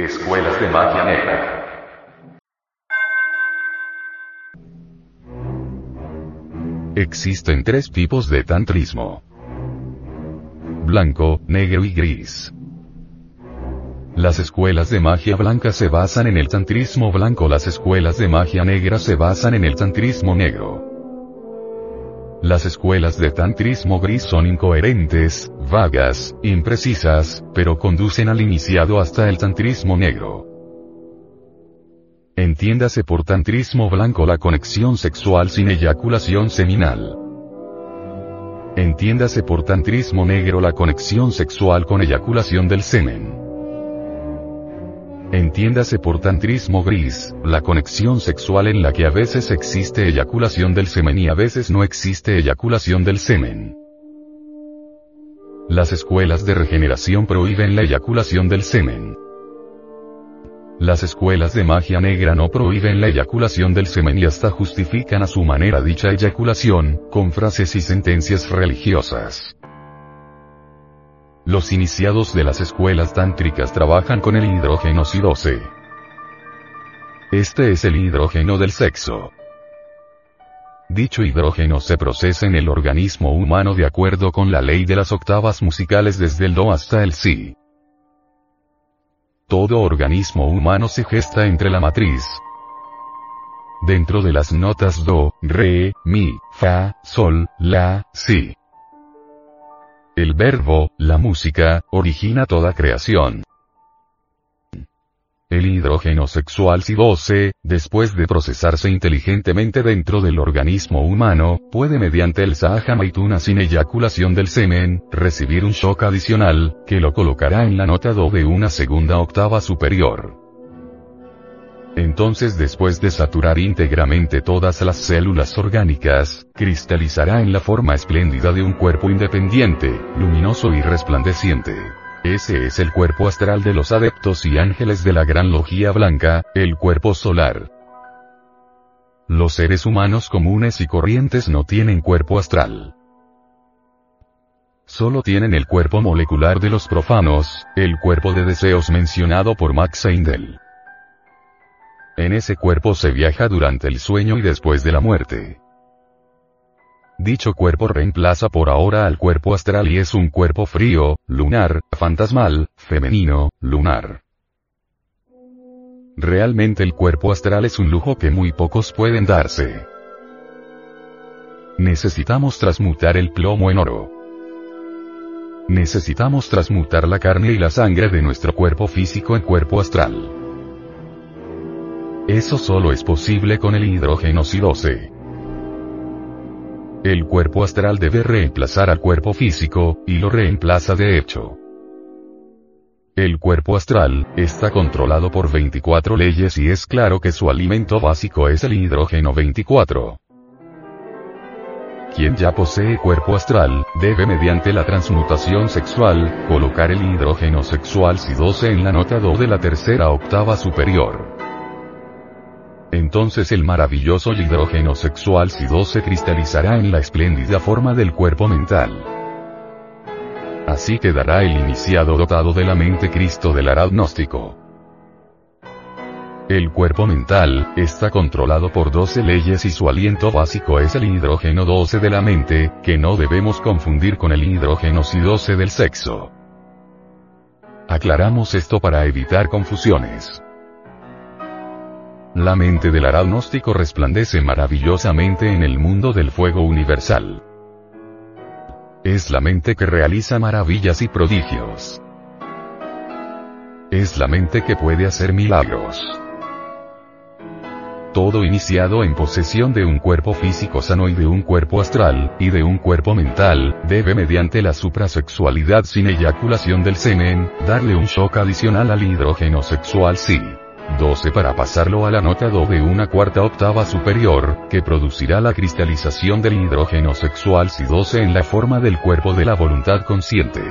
Escuelas de magia negra. Existen tres tipos de tantrismo. Blanco, negro y gris. Las escuelas de magia blanca se basan en el tantrismo blanco, las escuelas de magia negra se basan en el tantrismo negro. Las escuelas de tantrismo gris son incoherentes, vagas, imprecisas, pero conducen al iniciado hasta el tantrismo negro. Entiéndase por tantrismo blanco la conexión sexual sin eyaculación seminal. Entiéndase por tantrismo negro la conexión sexual con eyaculación del semen. Entiéndase por tantrismo gris, la conexión sexual en la que a veces existe eyaculación del semen y a veces no existe eyaculación del semen. Las escuelas de regeneración prohíben la eyaculación del semen. Las escuelas de magia negra no prohíben la eyaculación del semen y hasta justifican a su manera dicha eyaculación, con frases y sentencias religiosas. Los iniciados de las escuelas tántricas trabajan con el hidrógeno Si-12. Este es el hidrógeno del sexo. Dicho hidrógeno se procesa en el organismo humano de acuerdo con la ley de las octavas musicales desde el Do hasta el Si. Todo organismo humano se gesta entre la matriz. Dentro de las notas Do, Re, Mi, Fa, Sol, La, Si. El verbo, la música, origina toda creación. El hidrógeno sexual Si-12, después de procesarse inteligentemente dentro del organismo humano, puede mediante el Sahamaituna sin eyaculación del semen, recibir un shock adicional, que lo colocará en la nota Do de una segunda octava superior. Entonces después de saturar íntegramente todas las células orgánicas, cristalizará en la forma espléndida de un cuerpo independiente, luminoso y resplandeciente. Ese es el cuerpo astral de los adeptos y ángeles de la gran logía blanca, el cuerpo solar. Los seres humanos comunes y corrientes no tienen cuerpo astral. Solo tienen el cuerpo molecular de los profanos, el cuerpo de deseos mencionado por Max Heindel. En ese cuerpo se viaja durante el sueño y después de la muerte. Dicho cuerpo reemplaza por ahora al cuerpo astral y es un cuerpo frío, lunar, fantasmal, femenino, lunar. Realmente el cuerpo astral es un lujo que muy pocos pueden darse. Necesitamos transmutar el plomo en oro. Necesitamos transmutar la carne y la sangre de nuestro cuerpo físico en cuerpo astral. Eso solo es posible con el hidrógeno Si-12. El cuerpo astral debe reemplazar al cuerpo físico, y lo reemplaza de hecho. El cuerpo astral, está controlado por 24 leyes y es claro que su alimento básico es el hidrógeno 24. Quien ya posee cuerpo astral, debe mediante la transmutación sexual, colocar el hidrógeno sexual Si-12 en la nota Do de la tercera octava superior. Entonces el maravilloso hidrógeno sexual Si-2 se cristalizará en la espléndida forma del cuerpo mental. Así quedará el iniciado dotado de la mente Cristo del agnóstico. El cuerpo mental, está controlado por 12 leyes y su aliento básico es el hidrógeno 12 de la mente, que no debemos confundir con el hidrógeno Si-12 del sexo. Aclaramos esto para evitar confusiones. La mente del agnóstico resplandece maravillosamente en el mundo del fuego universal. Es la mente que realiza maravillas y prodigios. Es la mente que puede hacer milagros. Todo iniciado en posesión de un cuerpo físico sano y de un cuerpo astral, y de un cuerpo mental, debe mediante la suprasexualidad sin eyaculación del semen, darle un shock adicional al hidrógeno sexual sí. 12 para pasarlo a la nota Do de una cuarta octava superior, que producirá la cristalización del hidrógeno sexual si 12 en la forma del cuerpo de la voluntad consciente.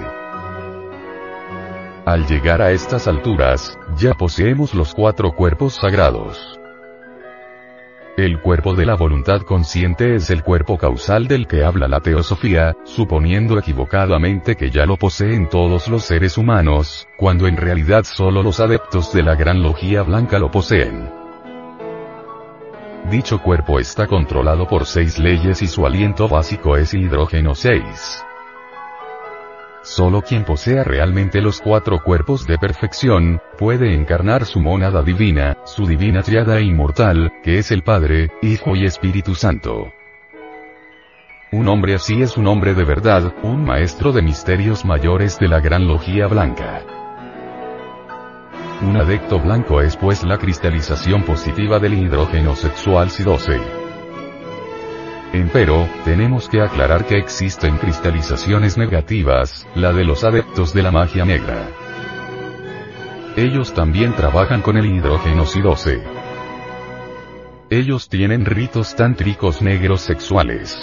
Al llegar a estas alturas, ya poseemos los cuatro cuerpos sagrados. El cuerpo de la voluntad consciente es el cuerpo causal del que habla la teosofía, suponiendo equivocadamente que ya lo poseen todos los seres humanos, cuando en realidad solo los adeptos de la gran logía blanca lo poseen. Dicho cuerpo está controlado por seis leyes y su aliento básico es hidrógeno 6. Solo quien posea realmente los cuatro cuerpos de perfección, puede encarnar su mónada divina, su divina triada inmortal, que es el Padre, Hijo y Espíritu Santo. Un hombre así es un hombre de verdad, un maestro de misterios mayores de la gran logía blanca. Un adecto blanco es pues la cristalización positiva del hidrógeno sexual Si12. Empero, tenemos que aclarar que existen cristalizaciones negativas, la de los adeptos de la magia negra. Ellos también trabajan con el hidrógeno Si-12. Ellos tienen ritos tántricos negros sexuales.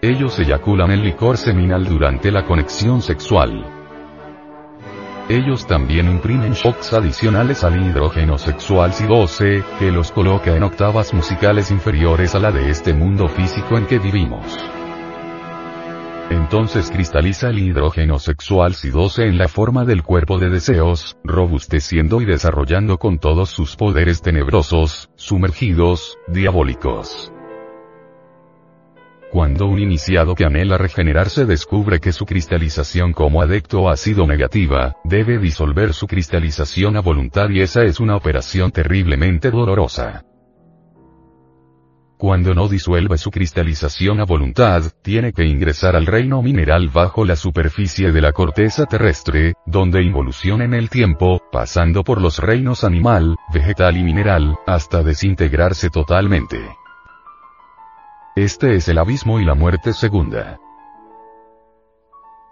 Ellos eyaculan el licor seminal durante la conexión sexual. Ellos también imprimen shocks adicionales al hidrógeno sexual Si-12, que los coloca en octavas musicales inferiores a la de este mundo físico en que vivimos. Entonces cristaliza el hidrógeno sexual Si-12 en la forma del cuerpo de deseos, robusteciendo y desarrollando con todos sus poderes tenebrosos, sumergidos, diabólicos. Cuando un iniciado que anhela regenerarse descubre que su cristalización como adecto ha sido negativa, debe disolver su cristalización a voluntad y esa es una operación terriblemente dolorosa. Cuando no disuelve su cristalización a voluntad, tiene que ingresar al reino mineral bajo la superficie de la corteza terrestre, donde involuciona en el tiempo, pasando por los reinos animal, vegetal y mineral, hasta desintegrarse totalmente. Este es el abismo y la muerte segunda.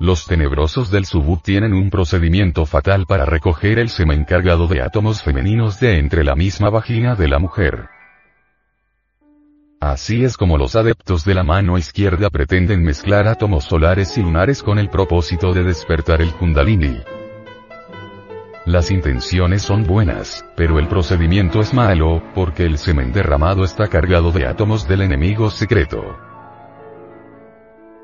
Los tenebrosos del subú tienen un procedimiento fatal para recoger el semen cargado de átomos femeninos de entre la misma vagina de la mujer. Así es como los adeptos de la mano izquierda pretenden mezclar átomos solares y lunares con el propósito de despertar el kundalini. Las intenciones son buenas, pero el procedimiento es malo, porque el semen derramado está cargado de átomos del enemigo secreto.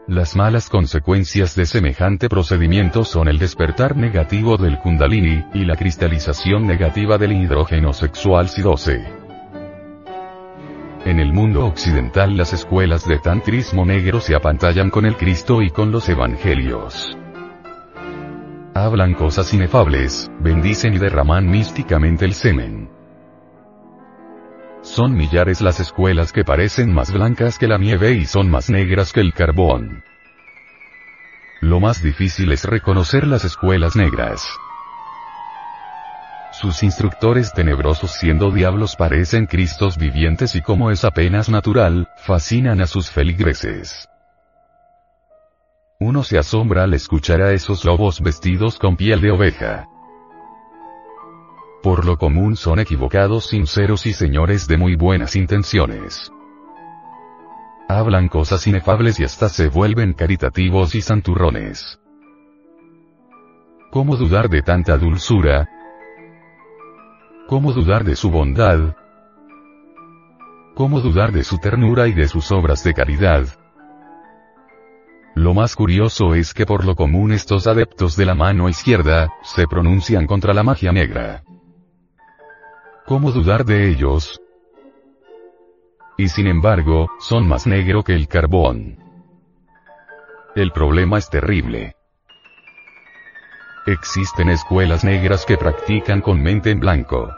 Las malas consecuencias de semejante procedimiento son el despertar negativo del kundalini, y la cristalización negativa del hidrógeno sexual Si-12. En el mundo occidental las escuelas de tantrismo negro se apantallan con el Cristo y con los evangelios. Hablan cosas inefables, bendicen y derraman místicamente el semen. Son millares las escuelas que parecen más blancas que la nieve y son más negras que el carbón. Lo más difícil es reconocer las escuelas negras. Sus instructores tenebrosos siendo diablos parecen Cristos vivientes y como es apenas natural, fascinan a sus feligreses. Uno se asombra al escuchar a esos lobos vestidos con piel de oveja. Por lo común son equivocados sinceros y señores de muy buenas intenciones. Hablan cosas inefables y hasta se vuelven caritativos y santurrones. ¿Cómo dudar de tanta dulzura? ¿Cómo dudar de su bondad? ¿Cómo dudar de su ternura y de sus obras de caridad? Lo más curioso es que por lo común estos adeptos de la mano izquierda, se pronuncian contra la magia negra. ¿Cómo dudar de ellos? Y sin embargo, son más negro que el carbón. El problema es terrible. Existen escuelas negras que practican con mente en blanco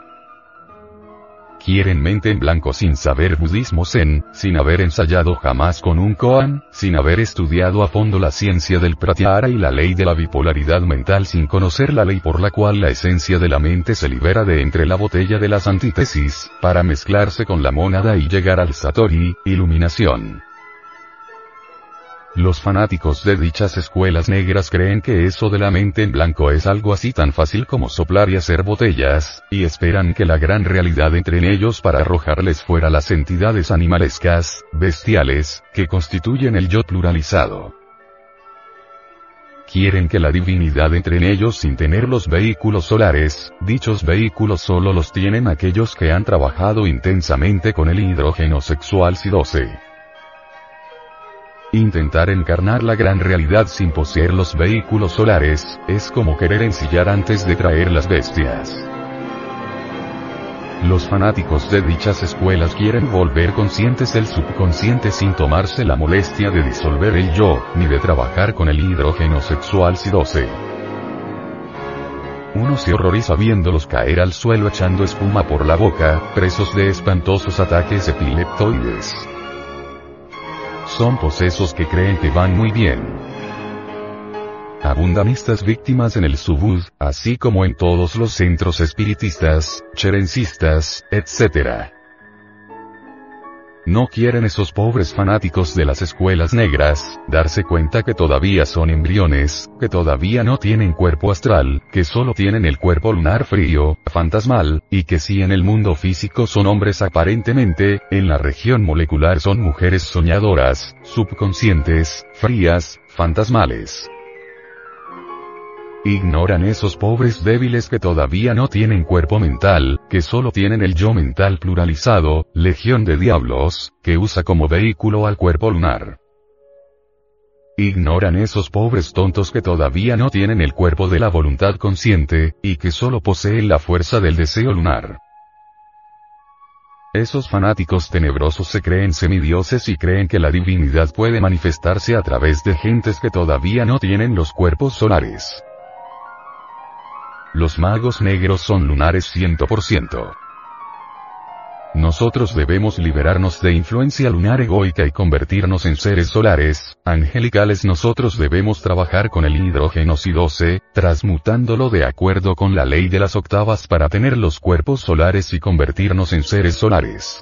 quieren mente en blanco sin saber budismo zen, sin haber ensayado jamás con un koan, sin haber estudiado a fondo la ciencia del pratyahara y la ley de la bipolaridad mental sin conocer la ley por la cual la esencia de la mente se libera de entre la botella de las antítesis, para mezclarse con la mónada y llegar al satori, iluminación. Los fanáticos de dichas escuelas negras creen que eso de la mente en blanco es algo así tan fácil como soplar y hacer botellas, y esperan que la gran realidad entre en ellos para arrojarles fuera las entidades animalescas, bestiales, que constituyen el yo pluralizado. quieren que la divinidad entre en ellos sin tener los vehículos solares, dichos vehículos solo los tienen aquellos que han trabajado intensamente con el hidrógeno sexual SI-12. Intentar encarnar la gran realidad sin poseer los vehículos solares, es como querer ensillar antes de traer las bestias. Los fanáticos de dichas escuelas quieren volver conscientes del subconsciente sin tomarse la molestia de disolver el yo, ni de trabajar con el hidrógeno sexual SI-12. Uno se horroriza viéndolos caer al suelo echando espuma por la boca, presos de espantosos ataques epileptoides. Son posesos que creen que van muy bien. Abundan estas víctimas en el subud, así como en todos los centros espiritistas, cherencistas, etc. No quieren esos pobres fanáticos de las escuelas negras, darse cuenta que todavía son embriones, que todavía no tienen cuerpo astral, que solo tienen el cuerpo lunar frío, fantasmal, y que si en el mundo físico son hombres aparentemente, en la región molecular son mujeres soñadoras, subconscientes, frías, fantasmales. Ignoran esos pobres débiles que todavía no tienen cuerpo mental, que solo tienen el yo mental pluralizado, legión de diablos, que usa como vehículo al cuerpo lunar. Ignoran esos pobres tontos que todavía no tienen el cuerpo de la voluntad consciente, y que solo poseen la fuerza del deseo lunar. Esos fanáticos tenebrosos se creen semidioses y creen que la divinidad puede manifestarse a través de gentes que todavía no tienen los cuerpos solares. Los magos negros son lunares 100%. Nosotros debemos liberarnos de influencia lunar egoica y convertirnos en seres solares, angelicales. Nosotros debemos trabajar con el hidrógeno Si-12, transmutándolo de acuerdo con la ley de las octavas para tener los cuerpos solares y convertirnos en seres solares.